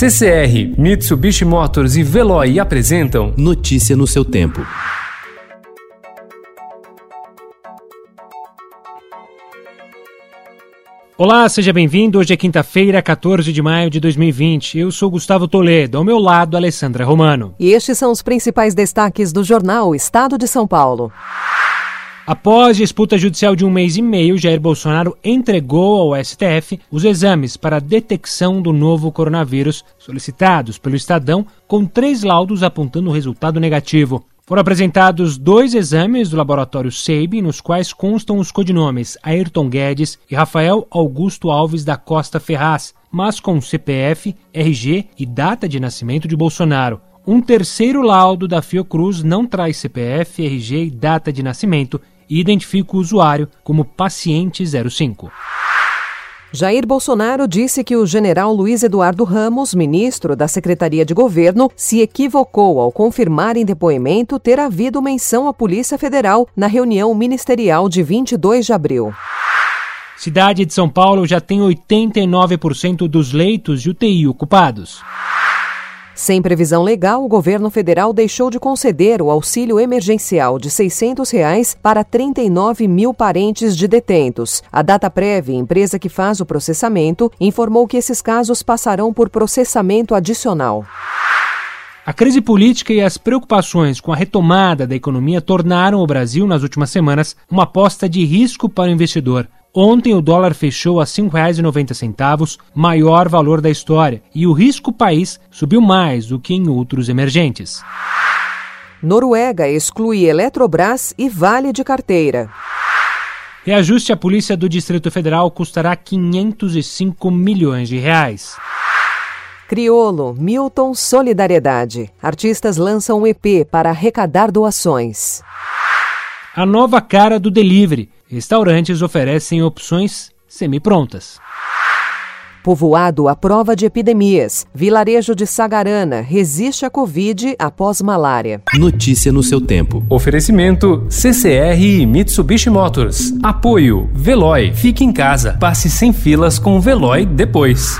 CCR, Mitsubishi Motors e Veloy apresentam Notícia no seu tempo. Olá, seja bem-vindo. Hoje é quinta-feira, 14 de maio de 2020. Eu sou Gustavo Toledo, ao meu lado, Alessandra Romano. E estes são os principais destaques do jornal Estado de São Paulo. Após disputa judicial de um mês e meio, Jair Bolsonaro entregou ao STF os exames para a detecção do novo coronavírus solicitados pelo Estadão, com três laudos apontando resultado negativo. Foram apresentados dois exames do laboratório SEIB, nos quais constam os codinomes Ayrton Guedes e Rafael Augusto Alves da Costa Ferraz, mas com CPF, RG e data de nascimento de Bolsonaro. Um terceiro laudo da Fiocruz não traz CPF, RG e data de nascimento e identifica o usuário como paciente 05. Jair Bolsonaro disse que o general Luiz Eduardo Ramos, ministro da Secretaria de Governo, se equivocou ao confirmar em depoimento ter havido menção à Polícia Federal na reunião ministerial de 22 de abril. Cidade de São Paulo já tem 89% dos leitos de UTI ocupados. Sem previsão legal, o governo federal deixou de conceder o auxílio emergencial de 600 reais para 39 mil parentes de detentos. A DataPrev, empresa que faz o processamento, informou que esses casos passarão por processamento adicional. A crise política e as preocupações com a retomada da economia tornaram o Brasil, nas últimas semanas, uma aposta de risco para o investidor. Ontem o dólar fechou a R$ 5,90, maior valor da história, e o risco país subiu mais do que em outros emergentes. Noruega exclui Eletrobras e Vale de Carteira. Reajuste à Polícia do Distrito Federal custará 505 milhões de reais. Criolo, Milton Solidariedade. Artistas lançam um EP para arrecadar doações. A nova cara do delivery Restaurantes oferecem opções semi-prontas. Povoado à prova de epidemias. Vilarejo de Sagarana resiste à Covid após malária. Notícia no seu tempo. Oferecimento CCR e Mitsubishi Motors. Apoio Veloy. Fique em casa. Passe sem filas com o Veloy depois.